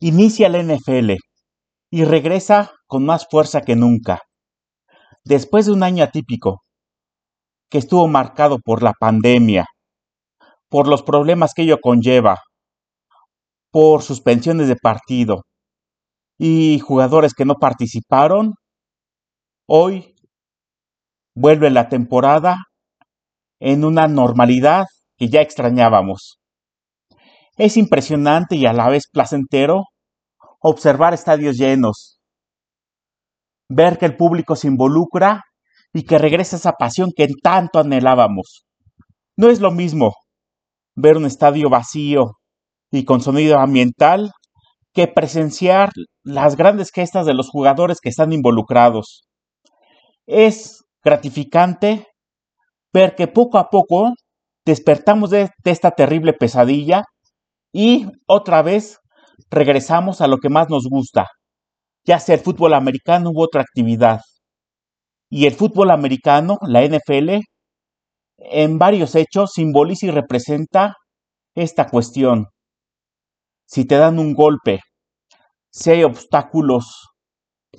Inicia la NFL y regresa con más fuerza que nunca. Después de un año atípico, que estuvo marcado por la pandemia, por los problemas que ello conlleva, por suspensiones de partido y jugadores que no participaron, hoy vuelve la temporada en una normalidad que ya extrañábamos. Es impresionante y a la vez placentero observar estadios llenos, ver que el público se involucra y que regresa esa pasión que tanto anhelábamos. No es lo mismo ver un estadio vacío y con sonido ambiental que presenciar las grandes gestas de los jugadores que están involucrados. Es gratificante ver que poco a poco despertamos de, esta terrible pesadilla y otra vez regresamos a lo que más nos gusta, ya sea el fútbol americano u otra actividad. Y el fútbol americano, la NFL, en varios hechos simboliza y representa esta cuestión. Si te dan un golpe, si hay obstáculos,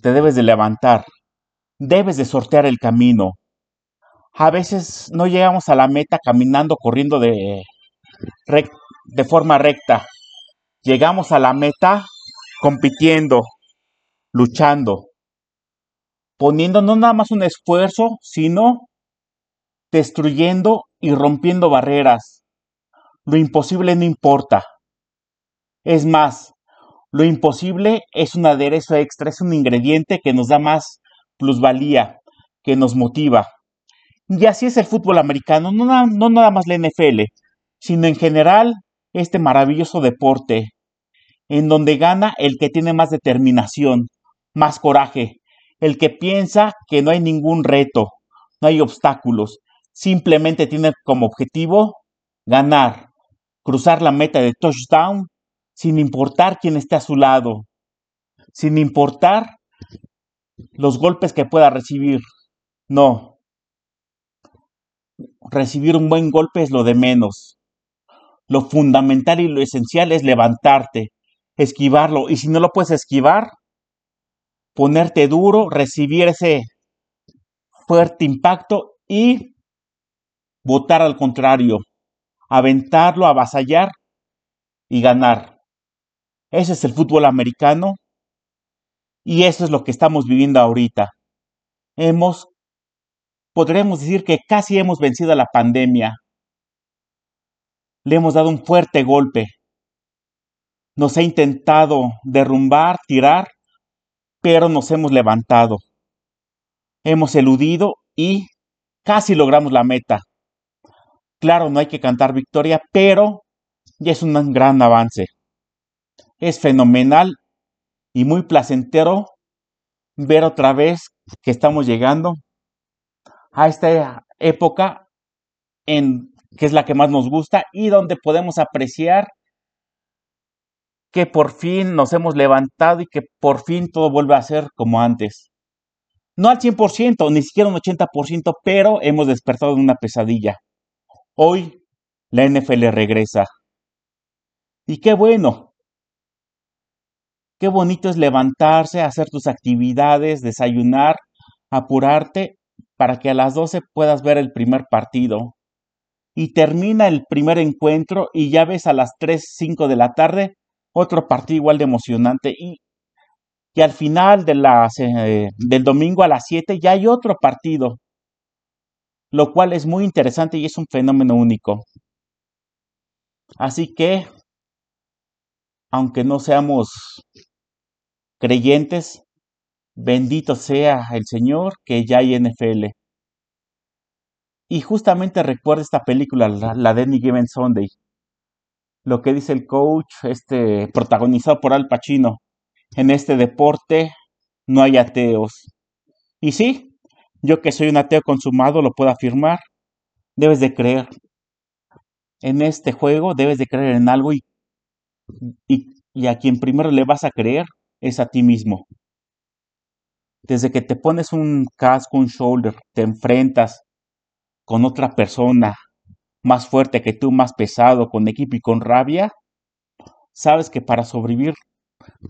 te debes de levantar, debes de sortear el camino. A veces no llegamos a la meta caminando, corriendo de, de forma recta. Llegamos a la meta compitiendo, luchando, poniendo no nada más un esfuerzo, sino destruyendo y rompiendo barreras. Lo imposible no importa. Es más, lo imposible es un aderezo extra, es un ingrediente que nos da más plusvalía, que nos motiva. Y así es el fútbol americano, no, no nada más la NFL, sino en general este maravilloso deporte, en donde gana el que tiene más determinación, más coraje, el que piensa que no hay ningún reto, no hay obstáculos, simplemente tiene como objetivo ganar, cruzar la meta de touchdown sin importar quién esté a su lado, sin importar los golpes que pueda recibir. No. Recibir un buen golpe es lo de menos. Lo fundamental y lo esencial es levantarte, esquivarlo. Y si no lo puedes esquivar, ponerte duro, recibir ese fuerte impacto y votar al contrario, aventarlo, avasallar y ganar. Ese es el fútbol americano y eso es lo que estamos viviendo ahorita. Hemos, podremos decir que casi hemos vencido a la pandemia. Le hemos dado un fuerte golpe. Nos ha intentado derrumbar, tirar, pero nos hemos levantado. Hemos eludido y casi logramos la meta. Claro, no hay que cantar victoria, pero ya es un gran avance. Es fenomenal y muy placentero ver otra vez que estamos llegando a esta época en que es la que más nos gusta y donde podemos apreciar que por fin nos hemos levantado y que por fin todo vuelve a ser como antes. No al 100%, ni siquiera un 80%, pero hemos despertado de una pesadilla. Hoy la NFL regresa. Y qué bueno. Qué bonito es levantarse, hacer tus actividades, desayunar, apurarte para que a las 12 puedas ver el primer partido. Y termina el primer encuentro y ya ves a las 3, 5 de la tarde otro partido igual de emocionante y, y al final de eh, del domingo a las 7 ya hay otro partido, lo cual es muy interesante y es un fenómeno único. Así que, aunque no seamos creyentes, bendito sea el Señor que ya hay NFL. Y justamente recuerda esta película, la, de Any Given Sunday, lo que dice el coach, este, protagonizado por Al Pacino. En este deporte no hay ateos. Y sí, yo que soy un ateo consumado lo puedo afirmar. Debes de creer. En este juego debes de creer en algo y, y, y a quien primero le vas a creer es a ti mismo. Desde que te pones un casco, un shoulder, te enfrentas con otra persona, más fuerte que tú, más pesado, con equipo y con rabia, sabes que para sobrevivir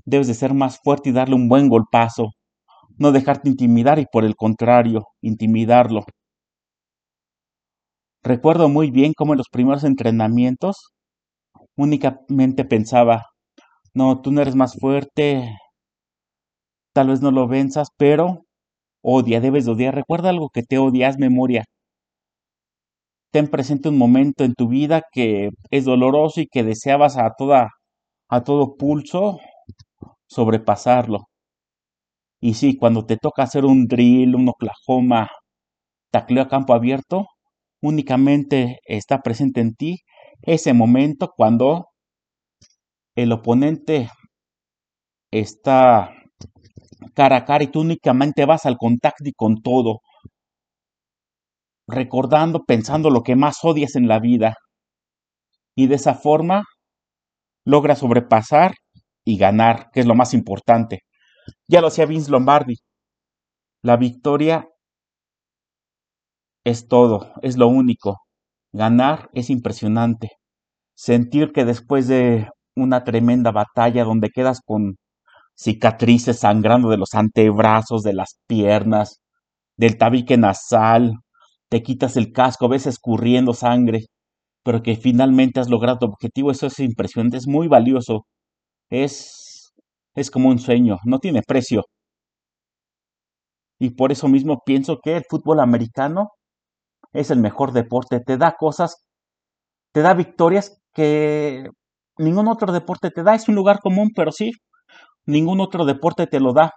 debes de ser más fuerte y darle un buen golpazo, no dejarte intimidar y por el contrario, intimidarlo. Recuerdo muy bien cómo en los primeros entrenamientos únicamente pensaba, no, tú no eres más fuerte, tal vez no lo venzas, pero odia, debes de odiar. Recuerda algo que te odias, memoria. Ten presente un momento en tu vida que es doloroso y que deseabas a toda a todo pulso sobrepasarlo. Y sí, cuando te toca hacer un drill, un Oklahoma, tacleo a campo abierto, únicamente está presente en ti ese momento cuando el oponente está cara a cara y tú únicamente vas al contacto y con todo, recordando, pensando lo que más odias en la vida. Y de esa forma logra sobrepasar y ganar, que es lo más importante. Ya lo hacía Vince Lombardi. La victoria es todo, es lo único. Ganar es impresionante. Sentir que después de una tremenda batalla donde quedas con cicatrices sangrando de los antebrazos, de las piernas, del tabique nasal, te quitas el casco, ves escurriendo sangre, pero que finalmente has logrado tu objetivo, eso es impresionante, es muy valioso, es, es como un sueño, no tiene precio. Y por eso mismo pienso que el fútbol americano es el mejor deporte, te da cosas, te da victorias que ningún otro deporte te da, es un lugar común, pero sí, ningún otro deporte te lo da.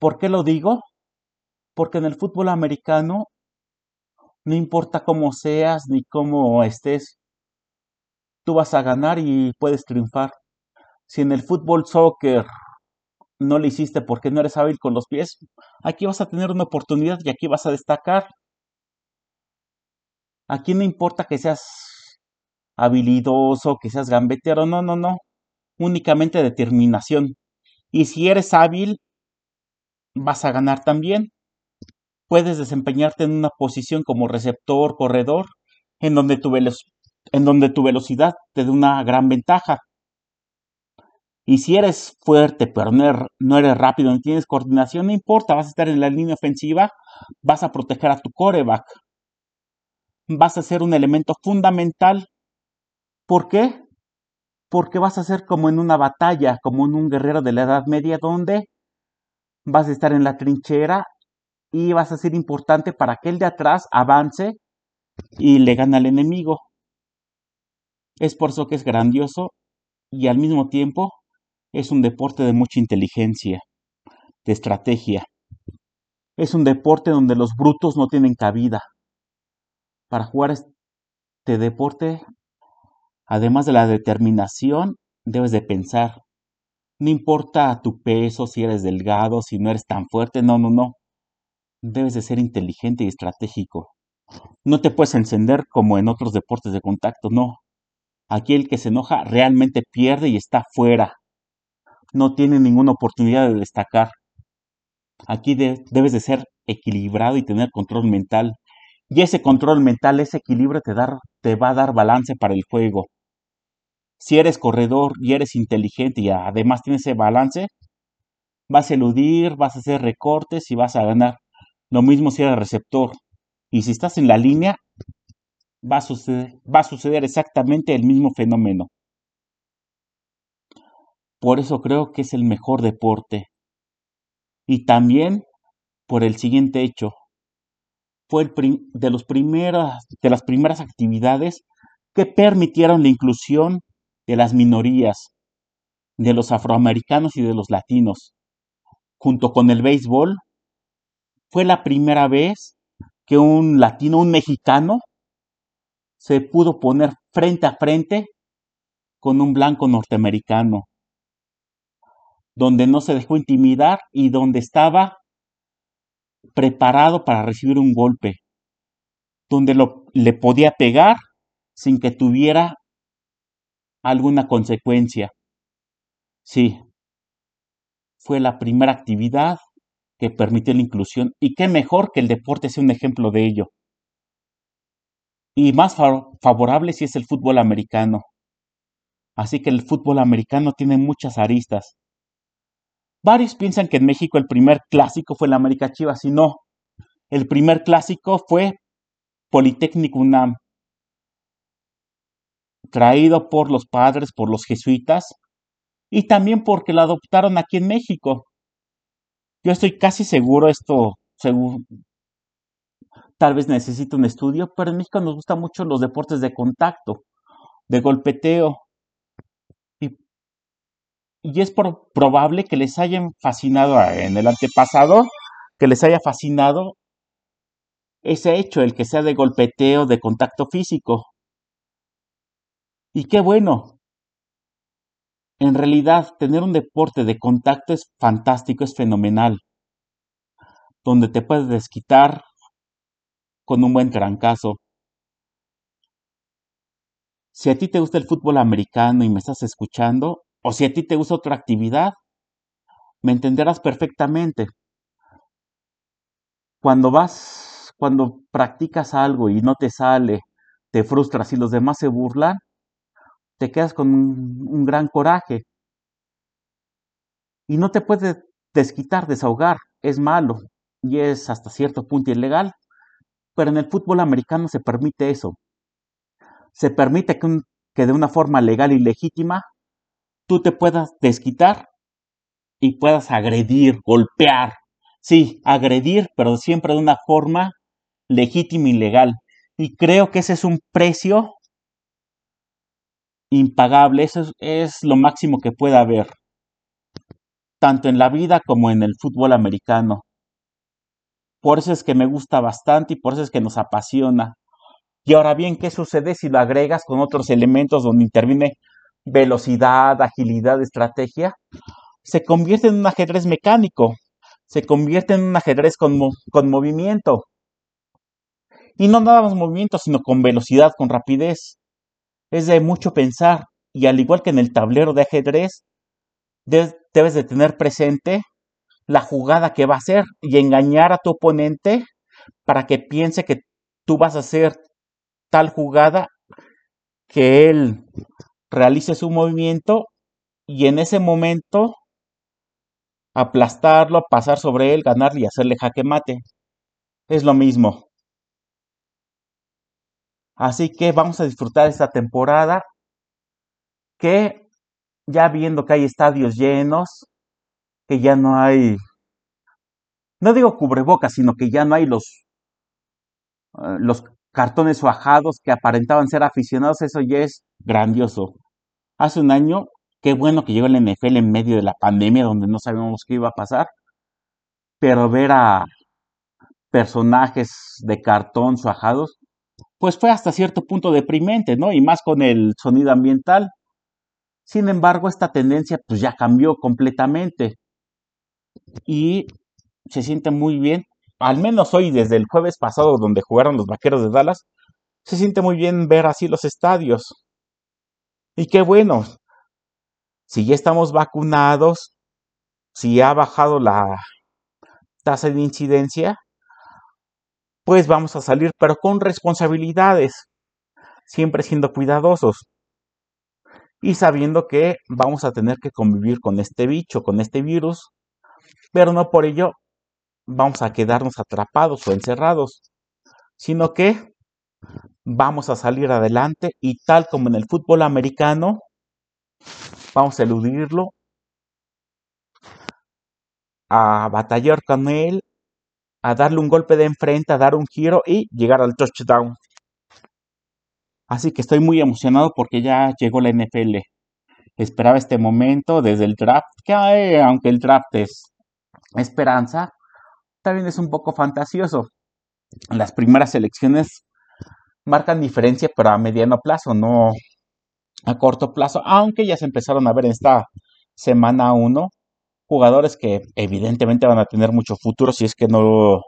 ¿Por qué lo digo? Porque en el fútbol americano no importa cómo seas ni cómo estés, tú vas a ganar y puedes triunfar. Si en el fútbol soccer no lo hiciste porque no eres hábil con los pies, aquí vas a tener una oportunidad y aquí vas a destacar. Aquí no importa que seas habilidoso, que seas gambetero, no, no, no. Únicamente determinación. Y si eres hábil, vas a ganar también puedes desempeñarte en una posición como receptor, corredor, en donde tu, en donde tu velocidad te da una gran ventaja. Y si eres fuerte, pero no no eres rápido, no tienes coordinación, no importa, vas a estar en la línea ofensiva, vas a proteger a tu coreback. Vas a ser un elemento fundamental. ¿Por qué? Porque vas a ser como en una batalla, como en un guerrero de la Edad Media, donde vas a estar en la trinchera y vas a ser importante para que el de atrás avance y le gane al enemigo. Es por eso que es grandioso y al mismo tiempo es un deporte de mucha inteligencia, de estrategia. Es un deporte donde los brutos no tienen cabida. Para jugar este deporte, además de la determinación, debes de pensar. No importa tu peso, si eres delgado, si no eres tan fuerte, no, no, no debes de ser inteligente y estratégico. No te puedes encender como en otros deportes de contacto, no. Aquí el que se enoja realmente pierde y está fuera. No tiene ninguna oportunidad de destacar. Aquí debes de ser equilibrado y tener control mental. Y ese control mental, ese equilibrio te, te va a dar balance para el juego. Si eres corredor y eres inteligente y además tienes ese balance, vas a eludir, vas a hacer recortes y vas a ganar. Lo mismo si eres receptor. Y si estás en la línea, va a suceder, va a suceder exactamente el mismo fenómeno. Por eso creo que es el mejor deporte. Y también por el siguiente hecho. Fue el de, primeras, de las primeras actividades que permitieron la inclusión de las minorías, de los afroamericanos y de los latinos. Junto con el béisbol, fue la primera vez que un latino, un mexicano, se pudo poner frente a frente con un blanco norteamericano, donde no se dejó intimidar y donde estaba preparado para recibir un golpe, donde le podía pegar sin que tuviera alguna consecuencia. Sí, fue la primera actividad que permite la inclusión y qué mejor que el deporte sea un ejemplo de ello. Y más favorable si es el fútbol americano. Así que el fútbol americano tiene muchas aristas. Varios piensan que en México el primer clásico fue la América Chivas y no. El primer clásico fue Politécnico UNAM, traído por los padres, por los jesuitas, y también porque lo adoptaron aquí en México. Yo estoy casi seguro, esto tal vez necesito un estudio, pero en México nos gustan mucho los deportes de contacto, de golpeteo. Y, es probable que les hayan fascinado en el antepasado, que les haya fascinado ese hecho, el que sea de golpeteo, de contacto físico. Y qué bueno. En realidad, tener un deporte de contacto es fantástico, es fenomenal. Donde te puedes desquitar con un buen trancazo. Si a ti te gusta el fútbol americano y me estás escuchando, o si a ti te gusta otra actividad, me entenderás perfectamente. Cuando vas, cuando practicas algo y no te sale, te frustras y los demás se burlan, te quedas con un, gran coraje. Y no te puedes desquitar, desahogar. Es malo y es hasta cierto punto ilegal. Pero en el fútbol americano se permite eso. Se permite que, que de una forma legal y legítima tú te puedas desquitar y puedas agredir, golpear. Sí, agredir, pero siempre de una forma legítima y legal. Y creo que ese es un precio impagable, eso es, lo máximo que puede haber, tanto en la vida como en el fútbol americano. Por eso es que me gusta bastante y por eso es que nos apasiona. Y ahora bien, ¿qué sucede si lo agregas con otros elementos donde interviene velocidad, agilidad, estrategia? Se convierte en un ajedrez mecánico, se convierte en un ajedrez con, con movimiento. Y no nada más movimiento, sino con velocidad, con rapidez es de mucho pensar y al igual que en el tablero de ajedrez, debes de tener presente la jugada que va a hacer y engañar a tu oponente para que piense que tú vas a hacer tal jugada que él realice su movimiento y en ese momento aplastarlo, pasar sobre él, ganarle y hacerle jaque mate. Es lo mismo. Así que vamos a disfrutar esta temporada que ya viendo que hay estadios llenos, que ya no hay, no digo cubrebocas, sino que ya no hay los, eh, los cartones bajados que aparentaban ser aficionados, eso ya es grandioso. Hace un año, qué bueno que llegó el NFL en medio de la pandemia donde no sabíamos qué iba a pasar, pero ver a personajes de cartón suajados pues fue hasta cierto punto deprimente, ¿no? Y más con el sonido ambiental. Sin embargo, esta tendencia pues ya cambió completamente y se siente muy bien, al menos hoy desde el jueves pasado donde jugaron los Vaqueros de Dallas, se siente muy bien ver así los estadios. Y qué bueno, si ya estamos vacunados, si ha bajado la tasa de incidencia, pues vamos a salir, pero con responsabilidades, siempre siendo cuidadosos. Y sabiendo que vamos a tener que convivir con este bicho, con este virus, pero no por ello vamos a quedarnos atrapados o encerrados, sino que vamos a salir adelante y tal como en el fútbol americano, vamos a eludirlo, a batallar con él a darle un golpe de enfrente, a dar un giro y llegar al touchdown. Así que estoy muy emocionado porque ya llegó la NFL. Esperaba este momento desde el draft, que aunque el draft es esperanza, también es un poco fantasioso. Las primeras elecciones marcan diferencia, pero a mediano plazo, no a corto plazo, aunque ya se empezaron a ver en esta semana 1 jugadores que evidentemente van a tener mucho futuro si es que no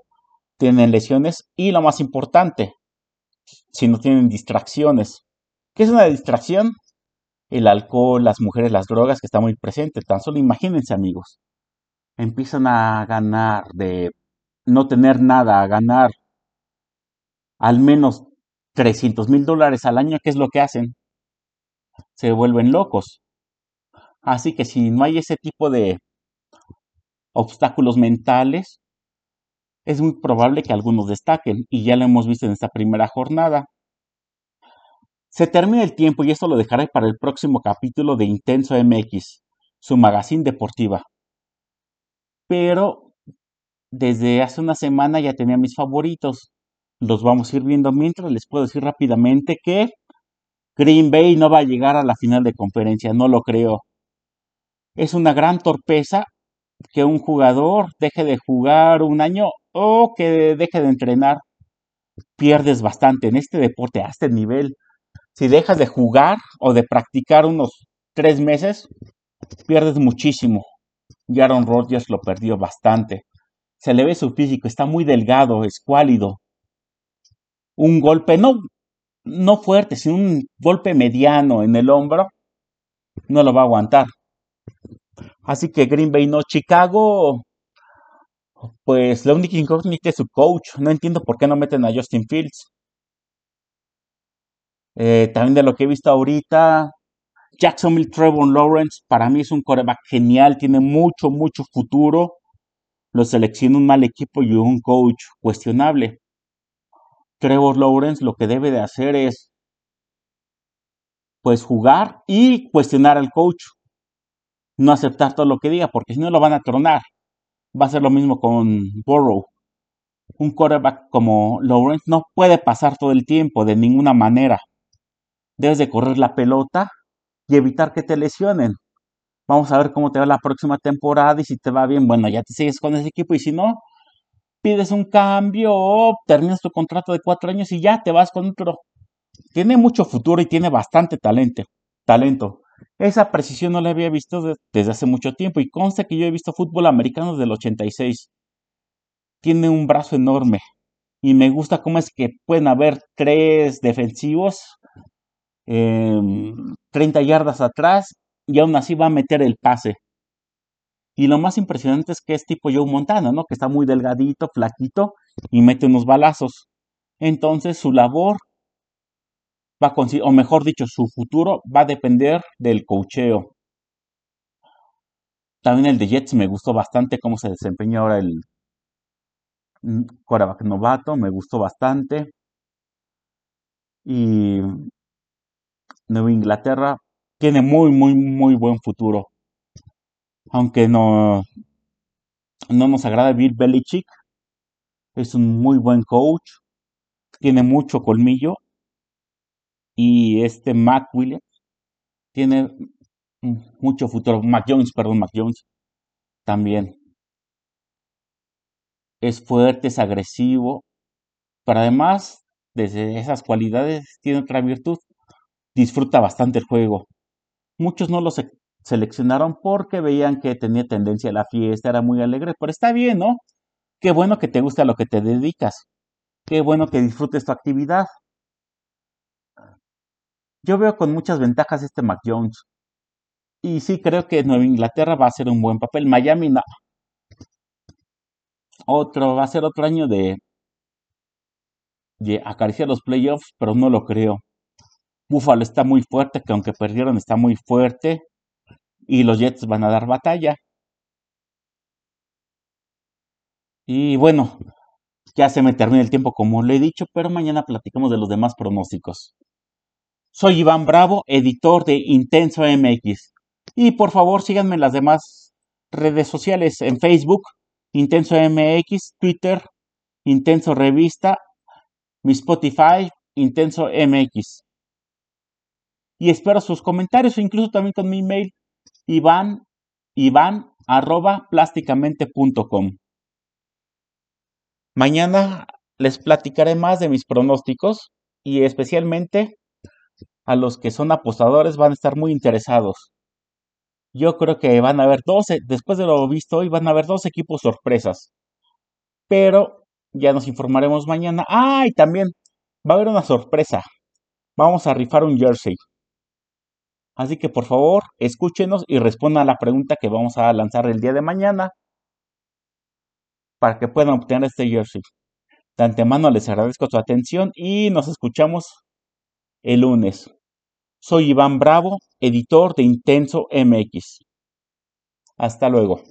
tienen lesiones y lo más importante, si no tienen distracciones. ¿Qué es una distracción? El alcohol, las mujeres, las drogas que está muy presente. Tan solo imagínense amigos. Empiezan a ganar de no tener nada, a ganar al menos 300 mil dólares al año. ¿Qué es lo que hacen? se vuelven locos. Así que si no hay ese tipo de obstáculos mentales, es muy probable que algunos destaquen, y ya lo hemos visto en esta primera jornada. Se termina el tiempo y esto lo dejaré para el próximo capítulo de Intenso MX, su magazine deportiva. Pero desde hace una semana ya tenía mis favoritos. Los vamos a ir viendo mientras les puedo decir rápidamente que Green Bay no va a llegar a la final de conferencia, no lo creo. Es una gran torpeza que un jugador deje de jugar un año o que deje de entrenar. Pierdes bastante en este deporte a este nivel. Si dejas de jugar o de practicar unos tres meses, pierdes muchísimo. Y Aaron Rodgers lo perdió bastante. Se le ve su físico, está muy delgado, escuálido. Un golpe, no, no fuerte, sino un golpe mediano en el hombro, no lo va a aguantar. Así que Green Bay no, Chicago, pues la única incógnita es su coach. No entiendo por qué no meten a Justin Fields. Eh, también de lo que he visto ahorita, Jacksonville Trevor Lawrence para mí es un coreback genial, tiene mucho, mucho futuro. Lo selecciona un mal equipo y un coach cuestionable. Trevor Lawrence lo que debe de hacer es pues jugar y cuestionar al coach no aceptar todo lo que diga, porque si no lo van a tronar. Va a ser lo mismo con Burrow. Un quarterback como Lawrence no puede pasar todo el tiempo de ninguna manera. Debes de correr la pelota y evitar que te lesionen. Vamos a ver cómo te va la próxima temporada y si te va bien, bueno, ya te sigues con ese equipo y si no, pides un cambio terminas tu contrato de cuatro años y ya te vas con otro. Tiene mucho futuro y tiene bastante talento. talento. Esa precisión no la había visto desde hace mucho tiempo y consta que yo he visto fútbol americano desde el 86. Tiene un brazo enorme y me gusta cómo es que pueden haber tres defensivos 30 em, yardas atrás y aún así va a meter el pase. Y lo más impresionante es que es tipo Joe Montana, ¿no? Que está muy delgadito, flaquito y mete unos balazos. Entonces su labor o mejor dicho, su futuro va a depender del cocheo. También el de Jets me gustó bastante cómo se desempeñó ahora el quarterback novato, me gustó bastante. Y Nueva Inglaterra tiene muy, muy, muy buen futuro. Aunque no, no nos agrada Bill Belichick, es un muy buen coach, tiene mucho colmillo y este Mac Williams tiene mucho futuro. Mac Jones, perdón, Mac Jones también. Es fuerte, es agresivo, pero además, desde esas cualidades, tiene otra virtud. Disfruta bastante el juego. Muchos no lo seleccionaron porque veían que tenía tendencia a la fiesta, era muy alegre, pero está bien, ¿no? Qué bueno que te guste a lo que te dedicas. Qué bueno que disfrutes tu actividad. Yo veo con muchas ventajas este Mac Jones. Y sí creo que Nueva Inglaterra va a ser un buen papel. Miami no. Otro, va a ser otro año de, de acariciar los playoffs, pero no lo creo. Buffalo está muy fuerte, que aunque perdieron está muy fuerte. Y los Jets van a dar batalla. Y bueno, ya se me termina el tiempo como le he dicho, pero mañana platicamos de los demás pronósticos. Soy Iván Bravo, editor de Intenso MX. Y por favor síganme en las demás redes sociales, en Facebook, Intenso MX, Twitter, Intenso Revista, mi Spotify, Intenso MX. Y espero sus comentarios incluso también con mi email, Iván, Iván, arroba plásticamente.com. Mañana les platicaré más de mis pronósticos y especialmente a los que son apostadores van a estar muy interesados. Yo creo que van a haber 12, después de lo visto hoy, van a haber dos equipos sorpresas. Pero ya nos informaremos mañana. Ah, también va a haber una sorpresa. Vamos a rifar un jersey. Así que por favor, escúchenos y respondan a la pregunta que vamos a lanzar el día de mañana para que puedan obtener este jersey. De antemano les agradezco su atención y nos escuchamos el lunes. Soy Iván Bravo, editor de Intenso MX. Hasta luego.